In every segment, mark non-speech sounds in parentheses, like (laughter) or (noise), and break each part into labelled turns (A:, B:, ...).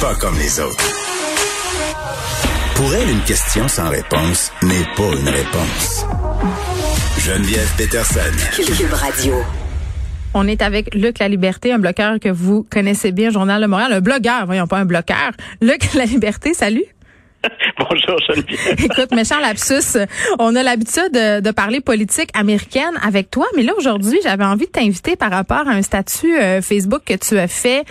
A: pas comme les autres. Pour elle, une question sans réponse n'est pas une réponse. Geneviève Peterson.
B: Cube Radio.
C: On est avec Luc La Liberté, un bloqueur que vous connaissez bien, Journal de Montréal, un blogueur, voyons pas un bloqueur. Luc La Liberté, salut. (laughs)
D: Bonjour Geneviève.
C: Écoute, méchant lapsus, on a l'habitude de, de, parler politique américaine avec toi, mais là aujourd'hui, j'avais envie de t'inviter par rapport à un statut euh, Facebook que tu as fait,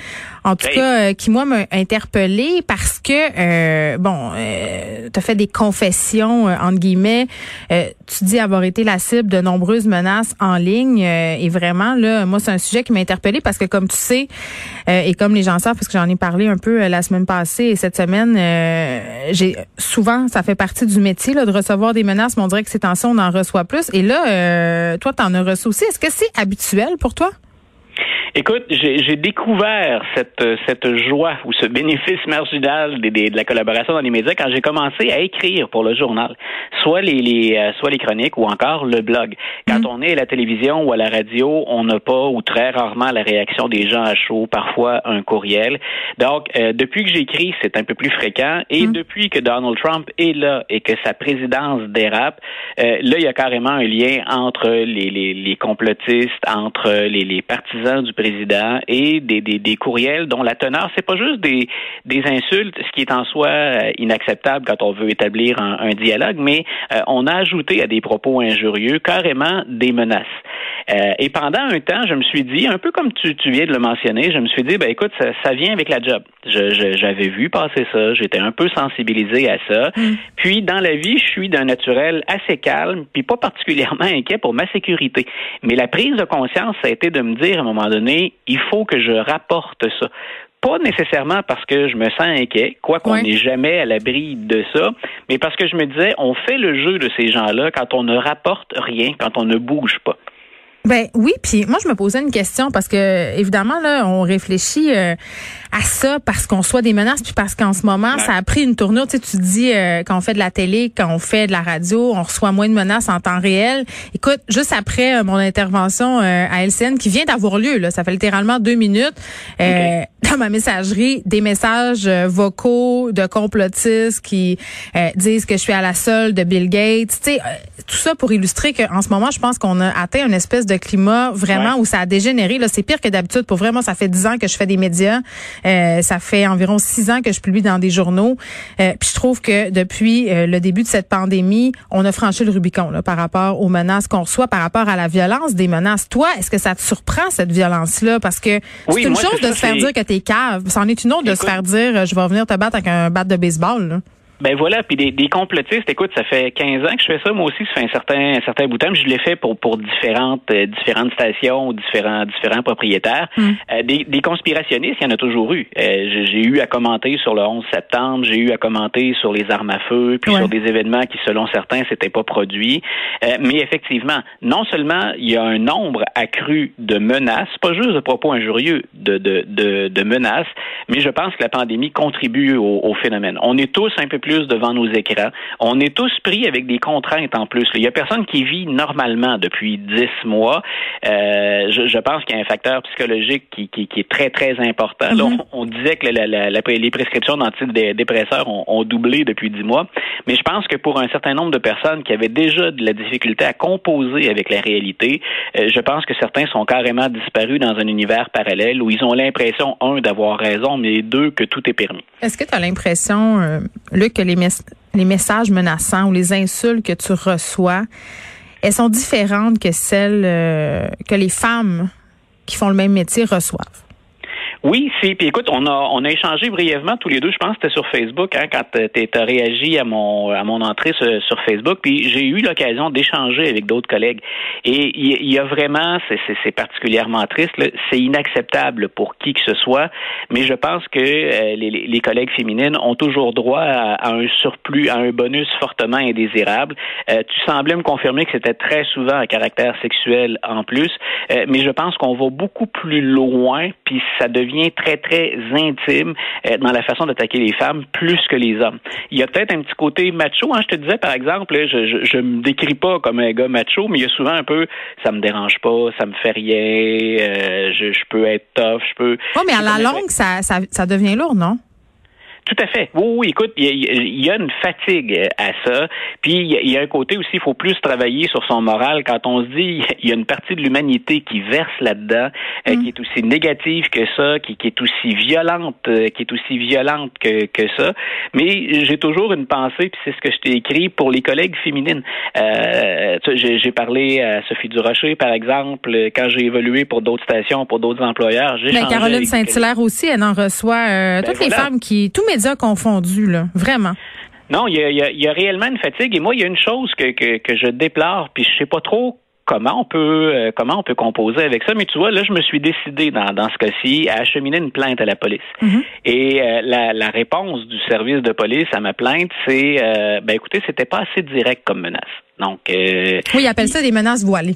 C: en tout cas euh, qui moi m'a interpellé parce que euh, bon, euh, tu as fait des confessions entre guillemets, tu dis avoir été la cible de nombreuses menaces en ligne et vraiment là, moi c'est un sujet qui m'a interpellé parce que comme tu sais et comme les gens savent parce que j'en ai parlé un peu la semaine passée et cette semaine j'ai souvent, ça fait partie du métier là, de recevoir des menaces, mais on dirait que ces temps-ci, on en reçoit plus. Et là, euh, toi, tu en as reçu aussi. Est-ce que c'est habituel pour toi?
D: Écoute, j'ai découvert cette, cette joie ou ce bénéfice marginal de, de, la collaboration dans les médias quand j'ai commencé à écrire pour le journal, soit les, les euh, soit les chroniques ou encore le blog. Quand mm. on est à la télévision ou à la radio, on n'a pas ou très rarement la réaction des gens à chaud, parfois un courriel. Donc, euh, depuis que j'écris, c'est un peu plus fréquent. Et mm. depuis que Donald Trump est là et que sa présidence dérape, euh, là, il y a carrément un lien entre les, les, les complotistes, entre les, les partisans du président et des, des, des courriels dont la teneur, c'est pas juste des, des insultes, ce qui est en soi euh, inacceptable quand on veut établir un, un dialogue, mais euh, on a ajouté à des propos injurieux carrément des menaces. Euh, et pendant un temps, je me suis dit, un peu comme tu, tu viens de le mentionner, je me suis dit, ben écoute, ça, ça vient avec la job. J'avais vu passer ça, j'étais un peu sensibilisé à ça. Mm. Puis dans la vie, je suis d'un naturel assez calme, puis pas particulièrement inquiet pour ma sécurité. Mais la prise de conscience, ça a été de me dire à un moment donné, il faut que je rapporte ça pas nécessairement parce que je me sens inquiet, quoi qu'on n'est jamais à l'abri de ça, mais parce que je me disais, on fait le jeu de ces gens-là quand on ne rapporte rien, quand on ne bouge pas.
C: Ben oui, puis moi je me posais une question parce que évidemment là on réfléchit euh, à ça parce qu'on soit des menaces puis parce qu'en ce moment ça a pris une tournure. Tu sais, tu dis euh, quand on fait de la télé, quand on fait de la radio, on reçoit moins de menaces en temps réel. Écoute, juste après euh, mon intervention à LCN qui vient d'avoir lieu, là, ça fait littéralement deux minutes dans ma messagerie, des messages vocaux de complotistes qui disent que je suis à la solde de Bill Gates. Tu sais, tout ça pour illustrer qu'en ce moment je pense qu'on a atteint une espèce de climat vraiment où ça a dégénéré. Là, c'est pire que d'habitude. Pour vraiment, ça fait dix ans que je fais des médias. Euh, ça fait environ six ans que je publie dans des journaux. Euh, puis je trouve que depuis euh, le début de cette pandémie, on a franchi le Rubicon là, par rapport aux menaces qu'on reçoit, par rapport à la violence des menaces. Toi, est-ce que ça te surprend cette violence-là? Parce que c'est une chose de se faire dire que t'es cave. C'en est une autre de se faire dire, je vais venir te battre avec un bat de baseball. Là.
D: Ben voilà, puis des, des, complotistes, écoute, ça fait 15 ans que je fais ça, moi aussi, ça fait un certain, un certain bout de temps, je l'ai fait pour, pour différentes, euh, différentes stations, différents, différents propriétaires. Hmm. Euh, des, des, conspirationnistes, il y en a toujours eu. Euh, j'ai eu à commenter sur le 11 septembre, j'ai eu à commenter sur les armes à feu, puis sur des événements qui, selon certains, s'étaient pas produits. mais effectivement, non seulement il y a un nombre accru de menaces, pas juste de propos injurieux, de, de, de, de menaces, mais je pense que la pandémie contribue au, au phénomène. On est tous un peu plus plus devant nos écrans. On est tous pris avec des contraintes en plus. Il y a personne qui vit normalement depuis dix mois. Euh, je, pense qu'il y a un facteur psychologique qui, est très, très important. Mm-hmm. on, disait que les prescriptions d'antidépresseurs ont, ont doublé depuis dix mois, mais je pense que pour un certain nombre de personnes qui avaient déjà de la difficulté à composer avec la réalité, euh, je pense que certains sont carrément disparus dans un univers parallèle où ils ont l'impression, un, d'avoir raison, mais deux, que tout est permis.
C: Est-ce que tu as l'impression, euh, Luc, que les, messages menaçants ou les insultes que tu reçois, elles sont différentes que celles euh, que les femmes qui font le même métier reçoivent?
D: Oui, c'est. Puis écoute, on a on a échangé brièvement tous les deux. Je pense que c'était sur Facebook hein, quand tu as réagi à mon à mon entrée sur, Facebook. Puis j'ai eu l'occasion d'échanger avec d'autres collègues. Et il y, a vraiment, c'est particulièrement triste. C'est inacceptable pour qui que ce soit. Mais je pense que euh, les, les, collègues féminines ont toujours droit à, un surplus, à un bonus fortement indésirable. Euh, tu semblais me confirmer que c'était très souvent à caractère sexuel en plus. Euh, mais je pense qu'on va beaucoup plus loin. Puis ça devient devient très, très intime euh, dans la façon d'attaquer les femmes plus que les hommes. Il y a peut-être un petit côté macho. Hein, je te disais, par exemple, je, je, me décris pas comme un gars macho, mais il y a souvent un peu, ça me dérange pas, ça me fait rien, euh, je, peux être tough, je peux...
C: Oh, mais à la longue, ça, ça, ça devient lourd, non?
D: Tout à fait. Oui, oui, écoute, il y, a une fatigue à ça. Puis il y, a un côté aussi, il faut plus travailler sur son moral quand on se dit (laughs) il y a une partie de l'humanité qui verse là-dedans, euh, mm. qui est aussi négative que ça, qui, est aussi violente, euh, qui est aussi violente que, que ça. Mais j'ai toujours une pensée, puis c'est ce que je t'ai écrit pour les collègues féminines. Euh, j'ai parlé à Sophie Durocher, par exemple, quand j'ai évolué pour d'autres stations, pour d'autres employeurs.
C: Mais ben, Caroline Saint-Hilaire aussi, elle en reçoit ben, toutes les femmes qui, tous médias confondus, là, vraiment.
D: Non, il y a, réellement une fatigue. Et moi, il y a une chose que, que, je déplore, puis je sais pas trop comment on peut euh, comment on peut composer avec ça. Mais tu vois, là, je me suis décidé dans, dans ce cas-ci à acheminer une plainte à la police. Mm-hmm. Et euh, la, la, réponse du service de police à ma plainte, c'est euh, ben écoutez, c'était pas assez direct comme menace. Donc
C: euh, oui, ils appellent ça des menaces voilées.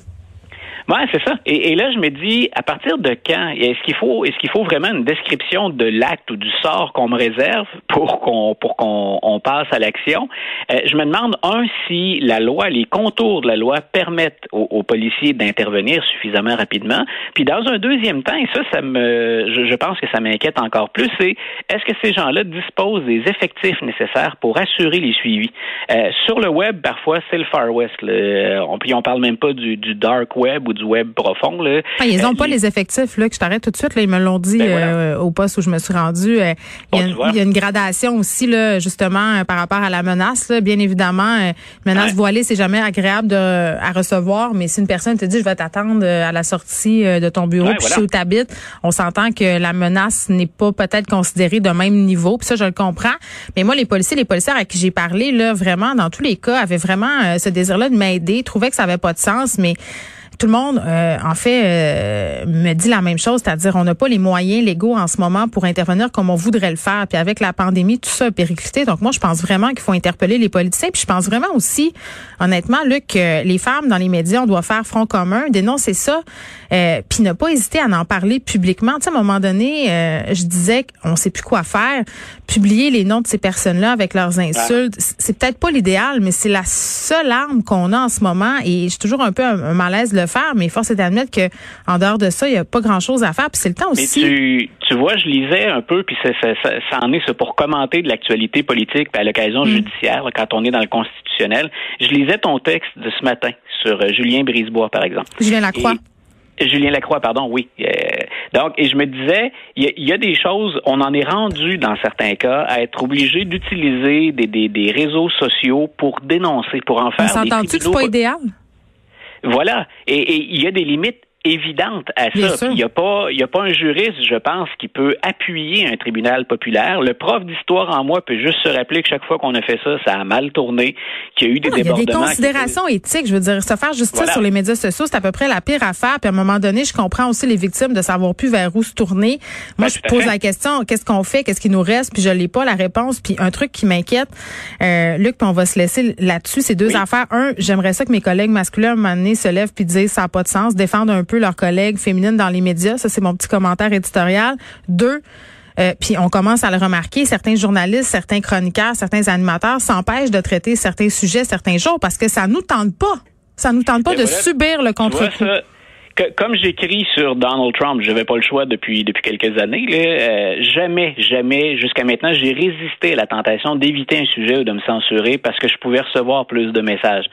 D: Ouais, c'est ça. Et, là, je me dis, à partir de quand est-ce qu'il faut, est-ce qu'il faut vraiment une description de l'acte ou du sort qu'on me réserve pour qu'on pour qu'on on passe à l'action? Euh, Je me demande un si la loi, les contours de la loi permettent aux, policiers d'intervenir suffisamment rapidement. Puis dans un deuxième temps, et ça, ça me, je, pense que ça m'inquiète encore plus, c'est est-ce que ces gens-là disposent des effectifs nécessaires pour assurer les suivis? Euh, Sur le web, parfois, c'est le Far West. On, puis on parle même pas du, du dark web du web profond. Là.
C: Ah, ils n'ont pas les effectifs, là, que je t'arrête tout de suite. Là, ils me l'ont dit ben euh, au poste où je me suis rendu. Euh, il, y a, une gradation aussi, là, justement, euh, par rapport à la menace. Bien évidemment, une menace voilée, c'est jamais agréable de, à recevoir, mais si une personne te dit je vais t'attendre à la sortie de ton bureau, puis voilà. où tu habites, on s'entend que la menace n'est pas peut-être considérée de même niveau. Puis ça, je le comprends. Mais moi, les policiers, les policiers à qui j'ai parlé, là, vraiment, dans tous les cas, avaient vraiment ce désir-là de m'aider, trouvaient que ça avait pas de sens, mais tout le monde, euh, en fait, euh, me dit la même chose, c'est-à-dire on n'a pas les moyens légaux en ce moment pour intervenir comme on voudrait le faire. Puis avec la pandémie, tout ça a périclité. Donc moi, je pense vraiment qu'il faut interpeller les politiciens. Puis je pense vraiment aussi, honnêtement, Luc, que les femmes dans les médias, on doit faire front commun, dénoncer ça, euh, puis ne pas hésiter à en parler publiquement. Tu sais, à un moment donné, je disais qu'on sait plus quoi faire. Publier les noms de ces personnes-là avec leurs insultes, c'est peut-être pas l'idéal, mais c'est la seule arme qu'on a en ce moment. Et j'ai toujours un peu un, malaise le faire, mais force est d'admettre que en dehors de ça, il n'y a pas grand-chose à faire. Puis c'est le temps aussi.
D: Tu, tu, vois, je lisais un peu, puis ça, ça, ça, en est ça pour commenter de l'actualité politique à l'occasion mm. judiciaire, quand on est dans le constitutionnel. Je lisais ton texte de ce matin sur euh, Julien Brisebois, par exemple.
C: Julien Lacroix.
D: Julien Lacroix, pardon, oui. Euh, donc, et je me disais, il y, a des choses, on en est rendu dans certains cas à être obligé d'utiliser des, des, des, réseaux sociaux pour dénoncer, pour en faire.
C: On s'entend-tu que c'est pas idéal?
D: Voilà. Et il y a des limites évidente à ça. Il n'y a pas, il a pas un juriste, je pense, qui peut appuyer un tribunal populaire. Le prof d'histoire en moi peut juste se rappeler que chaque fois qu'on a fait ça, ça a mal tourné, qu'il y a eu des débordements.
C: Il y a des considérations éthiques. Je veux dire, se faire justice sur les médias sociaux, c'est à peu près la pire affaire. Puis à un moment donné, je comprends aussi les victimes de savoir plus vers où se tourner. Moi, ben, je pose la question, qu'est-ce qu'on fait, qu'est-ce qui nous reste, puis je n'ai pas la réponse. Puis un truc qui m'inquiète, euh, Luc, puis on va se laisser là-dessus, c'est deux affaires. Un, j'aimerais ça que mes collègues masculins, à un moment donné, se lèvent puis disent ça n'a pas de sens, défendre un peu leurs collègues féminines dans les médias. Ça, c'est mon petit commentaire éditorial. Deux, euh, puis on commence à le remarquer, certains journalistes, certains chroniqueurs, certains animateurs s'empêchent de traiter certains sujets certains jours parce que ça nous tente pas. Ça nous tente pas de subir le contre-coup
D: comme j'écris sur Donald Trump, je n'avais pas le choix depuis depuis quelques années. Là, euh, jamais, jamais, jusqu'à maintenant, j'ai résisté à la tentation d'éviter un sujet ou de me censurer parce que je pouvais recevoir plus de messages.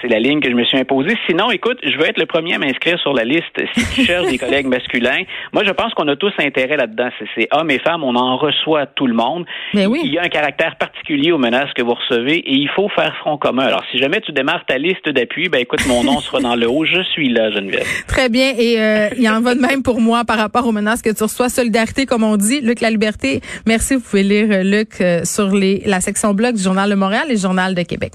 D: C'est la ligne que je me suis imposée. Sinon, écoute, je veux être le premier à m'inscrire sur la liste. Si tu cherches des (laughs) collègues masculins, moi, je pense qu'on a tous intérêt là-dedans. C'est hommes et femmes, on en reçoit tout le monde.
C: Mais oui.
D: Il y a un caractère particulier aux menaces que vous recevez et il faut faire front commun. Alors, si jamais tu démarres ta liste d'appui, ben écoute, mon nom sera dans le haut. Je suis là, Geneviève. (laughs)
C: Très bien. Et euh, il en va de même pour moi par rapport aux menaces que tu reçois. Solidarité, comme on dit. Luc La Liberté, merci. Vous pouvez lire euh, Luc euh, sur les, la section blog du Journal de Montréal et le Journal de Québec.